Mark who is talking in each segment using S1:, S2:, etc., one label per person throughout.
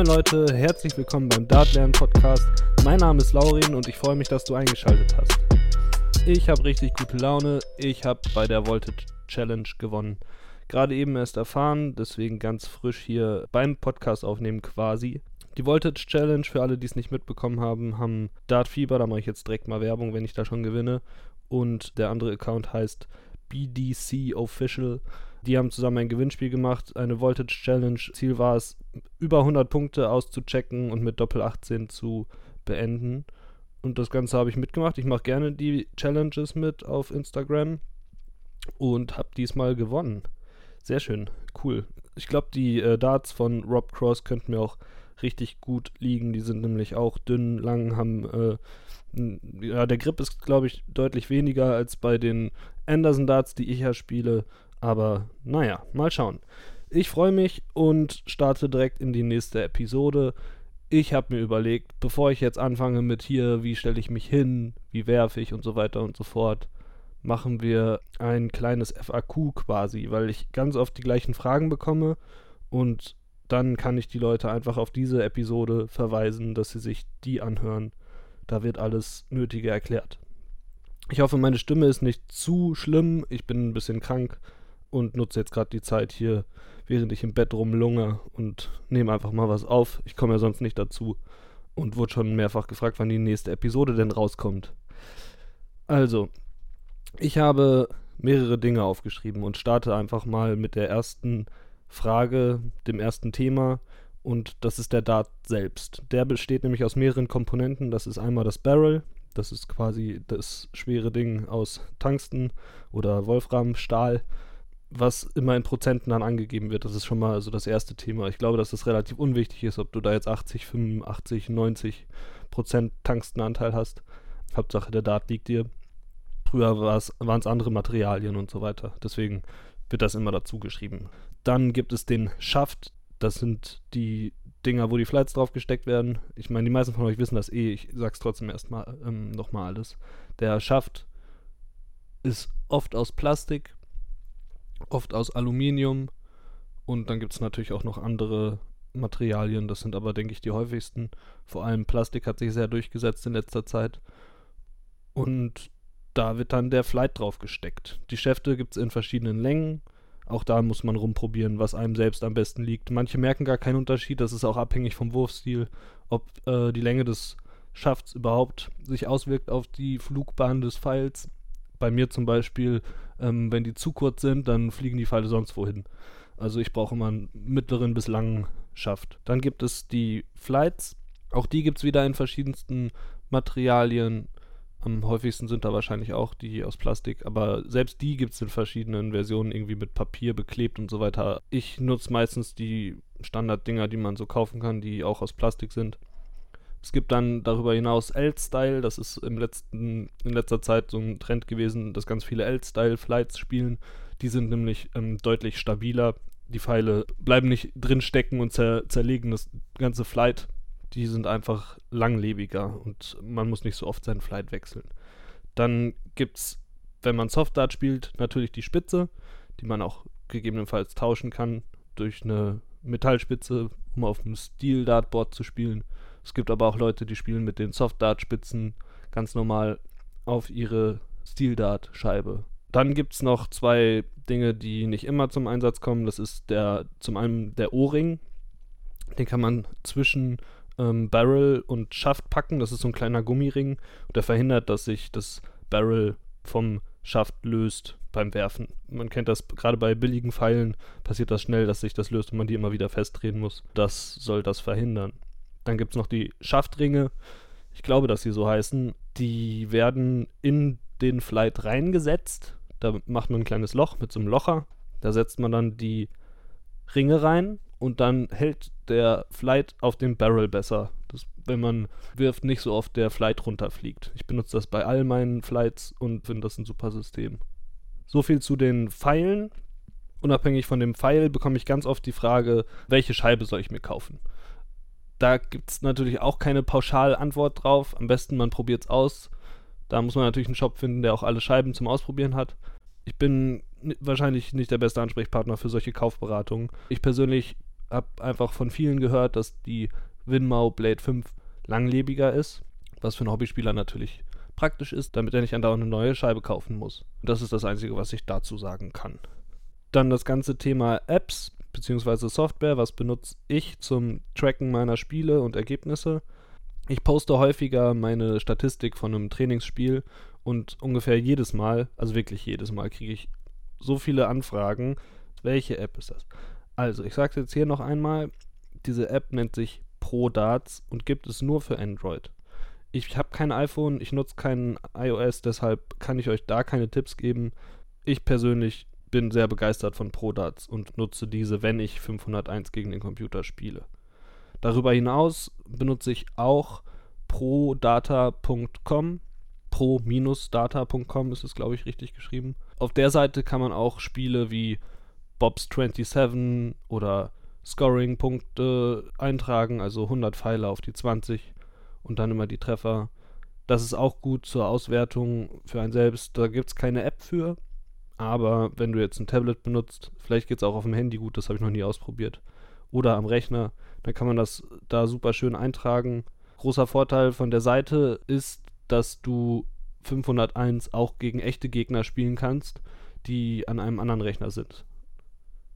S1: Moin Leute, herzlich willkommen beim Dartlernen Podcast. Mein Name ist Laurin und ich freue mich, dass du eingeschaltet hast. Ich habe richtig gute Laune. Ich habe bei der Voltage Challenge gewonnen. Gerade eben erst erfahren, deswegen ganz frisch hier beim Podcast aufnehmen quasi. Die Voltage Challenge, für alle, die es nicht mitbekommen haben, haben Dart Fieber, da mache ich jetzt direkt mal Werbung, wenn ich da schon gewinne. Und der andere Account heißt BDC Official. Die haben zusammen ein Gewinnspiel gemacht, eine Voltage Challenge. Ziel war es, über 100 Punkte auszuchecken und mit Doppel 18 zu beenden. Und das Ganze habe ich mitgemacht. Ich mache gerne die Challenges mit auf Instagram und habe diesmal gewonnen. Sehr schön, cool. Ich glaube, die äh, Darts von Rob Cross könnten mir auch richtig gut liegen. Die sind nämlich auch dünn, lang, haben äh, ja, der Grip ist, glaube ich, deutlich weniger als bei den Anderson Darts, die ich ja spiele. Aber naja, mal schauen. Ich freue mich und starte direkt in die nächste Episode. Ich habe mir überlegt, bevor ich jetzt anfange mit hier, wie stelle ich mich hin, wie werfe ich und so weiter und so fort, machen wir ein kleines FAQ quasi, weil ich ganz oft die gleichen Fragen bekomme und dann kann ich die Leute einfach auf diese Episode verweisen, dass sie sich die anhören. Da wird alles Nötige erklärt. Ich hoffe, meine Stimme ist nicht zu schlimm. Ich bin ein bisschen krank und nutze jetzt gerade die Zeit hier, während ich im Bett rumlunge und nehme einfach mal was auf. Ich komme ja sonst nicht dazu und wurde schon mehrfach gefragt, wann die nächste Episode denn rauskommt. Also, ich habe mehrere Dinge aufgeschrieben und starte einfach mal mit der ersten Frage, dem ersten Thema und das ist der Dart selbst. Der besteht nämlich aus mehreren Komponenten. Das ist einmal das Barrel, das ist quasi das schwere Ding aus Tungsten oder Wolframstahl was immer in Prozenten dann angegeben wird. Das ist schon mal so das erste Thema. Ich glaube, dass das relativ unwichtig ist, ob du da jetzt 80, 85, 90 Prozent Tungstenanteil hast. Hauptsache der Dart liegt dir. Früher waren es andere Materialien und so weiter. Deswegen wird das immer dazu geschrieben. Dann gibt es den Schaft. Das sind die Dinger, wo die Flights drauf gesteckt werden. Ich meine, die meisten von euch wissen das eh. Ich sag's trotzdem erstmal ähm, nochmal alles. Der Schaft ist oft aus Plastik oft aus Aluminium und dann gibt es natürlich auch noch andere Materialien, das sind aber, denke ich, die häufigsten. Vor allem Plastik hat sich sehr durchgesetzt in letzter Zeit. Und da wird dann der Flight drauf gesteckt. Die Schäfte gibt es in verschiedenen Längen. Auch da muss man rumprobieren, was einem selbst am besten liegt. Manche merken gar keinen Unterschied, das ist auch abhängig vom Wurfstil, ob äh, die Länge des Schafts überhaupt sich auswirkt auf die Flugbahn des Pfeils bei mir zum Beispiel, ähm, wenn die zu kurz sind, dann fliegen die Pfeile sonst wohin. Also ich brauche immer einen mittleren bis langen Schaft. Dann gibt es die Flights. Auch die gibt es wieder in verschiedensten Materialien. Am häufigsten sind da wahrscheinlich auch die aus Plastik, aber selbst die gibt es in verschiedenen Versionen, irgendwie mit Papier beklebt und so weiter. Ich nutze meistens die Standarddinger, die man so kaufen kann, die auch aus Plastik sind. Es gibt dann darüber hinaus L-Style, das ist im letzten, in letzter Zeit so ein Trend gewesen, dass ganz viele L-Style-Flights spielen. Die sind nämlich ähm, deutlich stabiler. Die Pfeile bleiben nicht drin stecken und zer zerlegen das ganze Flight. Die sind einfach langlebiger und man muss nicht so oft seinen Flight wechseln. Dann gibt es, wenn man Softdart spielt, natürlich die Spitze, die man auch gegebenenfalls tauschen kann durch eine Metallspitze, um auf dem Steel-Dartboard zu spielen. Es gibt aber auch Leute, die spielen mit den Soft-Dart-Spitzen ganz normal auf ihre Steel-Dart-Scheibe. Dann gibt es noch zwei Dinge, die nicht immer zum Einsatz kommen. Das ist der zum einen der O-Ring. Den kann man zwischen ähm, Barrel und Schaft packen. Das ist so ein kleiner Gummiring. Und der verhindert, dass sich das Barrel vom Schaft löst beim Werfen. Man kennt das gerade bei billigen Pfeilen, passiert das schnell, dass sich das löst und man die immer wieder festdrehen muss. Das soll das verhindern. Dann gibt es noch die Schaftringe. Ich glaube, dass sie so heißen. Die werden in den Flight reingesetzt. Da macht man ein kleines Loch mit so einem Locher. Da setzt man dann die Ringe rein und dann hält der Flight auf dem Barrel besser. Das, wenn man wirft, nicht so oft der Flight runterfliegt. Ich benutze das bei all meinen Flights und finde das ein super System. So viel zu den Pfeilen. Unabhängig von dem Pfeil bekomme ich ganz oft die Frage, welche Scheibe soll ich mir kaufen? Da gibt es natürlich auch keine Pauschalantwort drauf. Am besten man probiert es aus. Da muss man natürlich einen Shop finden, der auch alle Scheiben zum Ausprobieren hat. Ich bin wahrscheinlich nicht der beste Ansprechpartner für solche Kaufberatungen. Ich persönlich habe einfach von vielen gehört, dass die Winmau Blade 5 langlebiger ist, was für einen Hobbyspieler natürlich praktisch ist, damit er nicht andauernd eine neue Scheibe kaufen muss. Das ist das Einzige, was ich dazu sagen kann. Dann das ganze Thema Apps bzw. Software. Was benutze ich zum Tracken meiner Spiele und Ergebnisse? Ich poste häufiger meine Statistik von einem Trainingsspiel und ungefähr jedes Mal, also wirklich jedes Mal, kriege ich so viele Anfragen. Welche App ist das? Also, ich sage es jetzt hier noch einmal. Diese App nennt sich ProDarts und gibt es nur für Android ich habe kein iPhone, ich nutze kein iOS, deshalb kann ich euch da keine Tipps geben. Ich persönlich bin sehr begeistert von ProDarts und nutze diese, wenn ich 501 gegen den Computer spiele. Darüber hinaus benutze ich auch prodata.com. Pro-data.com ist es, glaube ich, richtig geschrieben. Auf der Seite kann man auch Spiele wie Bob's 27 oder Scoring-Punkte eintragen, also 100 Pfeile auf die 20 und dann immer die Treffer. Das ist auch gut zur Auswertung für einen selbst. Da gibt es keine App für. Aber wenn du jetzt ein Tablet benutzt, vielleicht geht es auch auf dem Handy gut, das habe ich noch nie ausprobiert. Oder am Rechner, dann kann man das da super schön eintragen. Großer Vorteil von der Seite ist, dass du 501 auch gegen echte Gegner spielen kannst, die an einem anderen Rechner sind.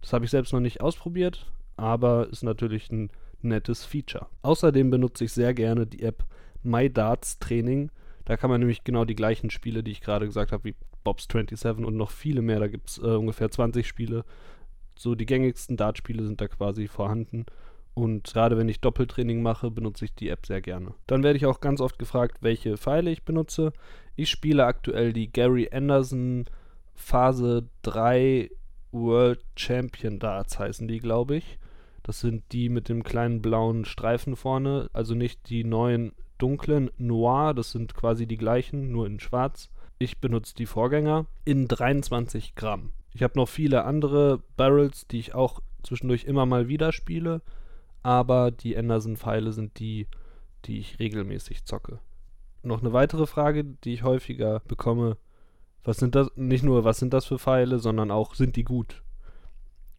S1: Das habe ich selbst noch nicht ausprobiert, aber ist natürlich ein nettes Feature. Außerdem benutze ich sehr gerne die App My Darts Training. Da kann man nämlich genau die gleichen Spiele, die ich gerade gesagt habe, wie Bob's 27 und noch viele mehr. Da gibt es äh, ungefähr 20 Spiele. So die gängigsten Dartspiele sind da quasi vorhanden. Und gerade wenn ich Doppeltraining mache, benutze ich die App sehr gerne. Dann werde ich auch ganz oft gefragt, welche Pfeile ich benutze. Ich spiele aktuell die Gary Anderson Phase 3 World Champion Darts heißen die, glaube ich. Das sind die mit dem kleinen blauen Streifen vorne, also nicht die neuen dunklen Noir, das sind quasi die gleichen, nur in schwarz. Ich benutze die Vorgänger in 23 Gramm. Ich habe noch viele andere Barrels, die ich auch zwischendurch immer mal wieder spiele, aber die Anderson-Pfeile sind die, die ich regelmäßig zocke. Noch eine weitere Frage, die ich häufiger bekomme, was sind das, nicht nur was sind das für Pfeile, sondern auch sind die gut?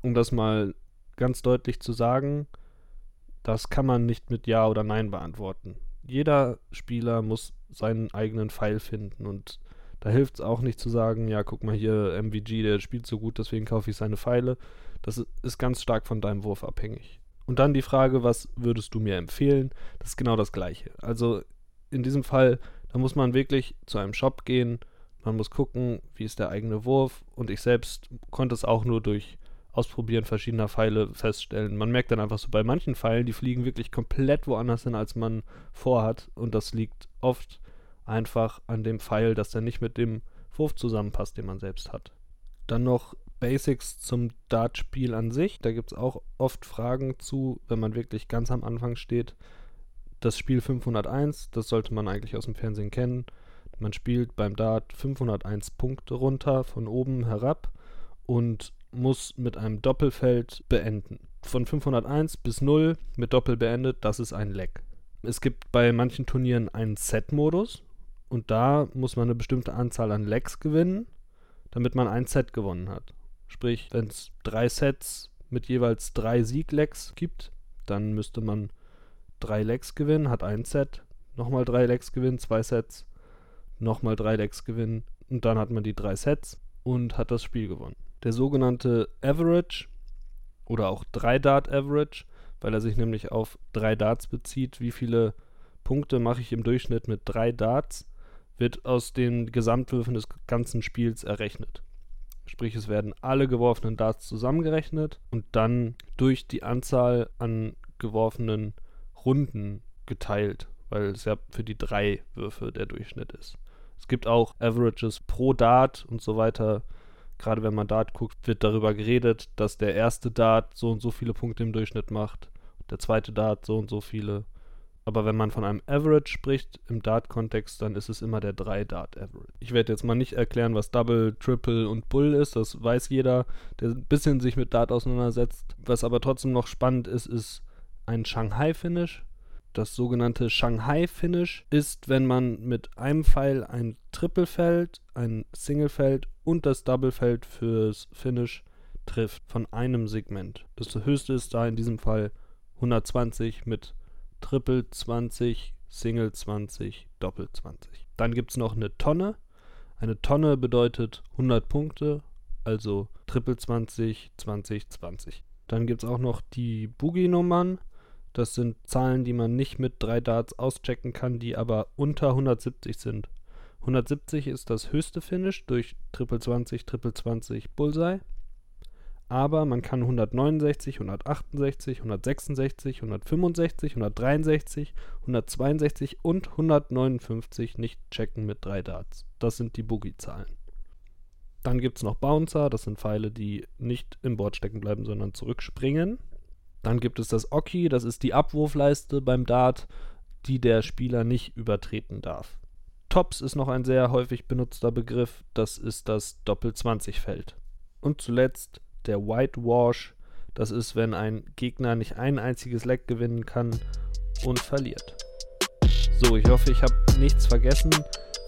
S1: Um das mal ganz deutlich zu sagen, das kann man nicht mit Ja oder Nein beantworten. Jeder Spieler muss seinen eigenen Pfeil finden und da hilft es auch nicht zu sagen, ja, guck mal hier, MVG, der spielt so gut, deswegen kaufe ich seine Pfeile. Das ist ganz stark von deinem Wurf abhängig. Und dann die Frage, was würdest du mir empfehlen? Das ist genau das Gleiche. Also in diesem Fall, da muss man wirklich zu einem Shop gehen, man muss gucken, wie ist der eigene Wurf und ich selbst konnte es auch nur durch Ausprobieren verschiedener Pfeile feststellen. Man merkt dann einfach so bei manchen Pfeilen, die fliegen wirklich komplett woanders hin, als man vorhat. Und das liegt oft einfach an dem Pfeil, dass der nicht mit dem Wurf zusammenpasst, den man selbst hat. Dann noch Basics zum Dartspiel an sich. Da gibt es auch oft Fragen zu, wenn man wirklich ganz am Anfang steht. Das Spiel 501, das sollte man eigentlich aus dem Fernsehen kennen. Man spielt beim Dart 501 Punkte runter, von oben herab. Und muss mit einem Doppelfeld beenden. Von 501 bis 0 mit Doppel beendet, das ist ein Leck. Es gibt bei manchen Turnieren einen Set-Modus und da muss man eine bestimmte Anzahl an Lecks gewinnen, damit man ein Set gewonnen hat. Sprich, wenn es drei Sets mit jeweils drei Sieglecks gibt, dann müsste man drei Lecks gewinnen, hat ein Set, nochmal drei Lecks gewinnen, zwei Sets, nochmal drei Lecks gewinnen und dann hat man die drei Sets und hat das Spiel gewonnen der sogenannte Average oder auch 3-Dart Average, weil er sich nämlich auf drei Darts bezieht. Wie viele Punkte mache ich im Durchschnitt mit drei Darts, wird aus den Gesamtwürfen des ganzen Spiels errechnet. Sprich, es werden alle geworfenen Darts zusammengerechnet und dann durch die Anzahl an geworfenen Runden geteilt, weil es ja für die drei Würfe der Durchschnitt ist. Es gibt auch Averages pro Dart und so weiter gerade wenn man Dart guckt, wird darüber geredet, dass der erste Dart so und so viele Punkte im Durchschnitt macht, der zweite Dart so und so viele. Aber wenn man von einem Average spricht im Dart-Kontext, dann ist es immer der 3-Dart-Average. Ich werde jetzt mal nicht erklären, was Double, Triple und Bull ist. Das weiß jeder, der ein bisschen sich mit Dart auseinandersetzt. Was aber trotzdem noch spannend ist, ist ein Shanghai-Finish. Das sogenannte Shanghai-Finish ist, wenn man mit einem Pfeil ein Triple fällt, ein Single fällt und das Double fällt fürs Finish, trifft von einem Segment. Das höchste ist da in diesem Fall 120 mit Triple 20, Single 20, Doppel 20. Dann gibt es noch eine Tonne. Eine Tonne bedeutet 100 Punkte, also Triple 20, 20, 20. Dann gibt es auch noch die Boogie-Nummern. Das sind Zahlen, die man nicht mit drei Darts auschecken kann, die aber unter 170 sind. 170 ist das höchste Finish durch Triple 20, Triple 20 Bullseye. Aber man kann 169, 168, 166, 165, 163, 162 und 159 nicht checken mit drei Darts. Das sind die Boogie-Zahlen. Dann gibt es noch Bouncer, das sind Pfeile, die nicht im Board stecken bleiben, sondern zurückspringen. Dann gibt es das Oki, das ist die Abwurfleiste beim Dart, die der Spieler nicht übertreten darf. Tops ist noch ein sehr häufig benutzter Begriff, das ist das Doppel-20-Feld. Und zuletzt der Whitewash, das ist, wenn ein Gegner nicht ein einziges Leck gewinnen kann und verliert. So, ich hoffe, ich habe nichts vergessen.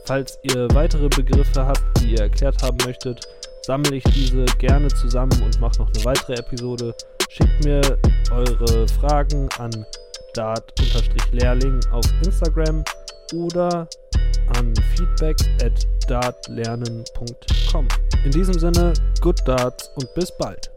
S1: Falls ihr weitere Begriffe habt, die ihr erklärt haben möchtet, sammle ich diese gerne zusammen und mache noch eine weitere Episode. Schickt mir eure Fragen an dart-lehrling auf Instagram oder an feedback at dartlernen.com. In diesem Sinne, good darts und bis bald.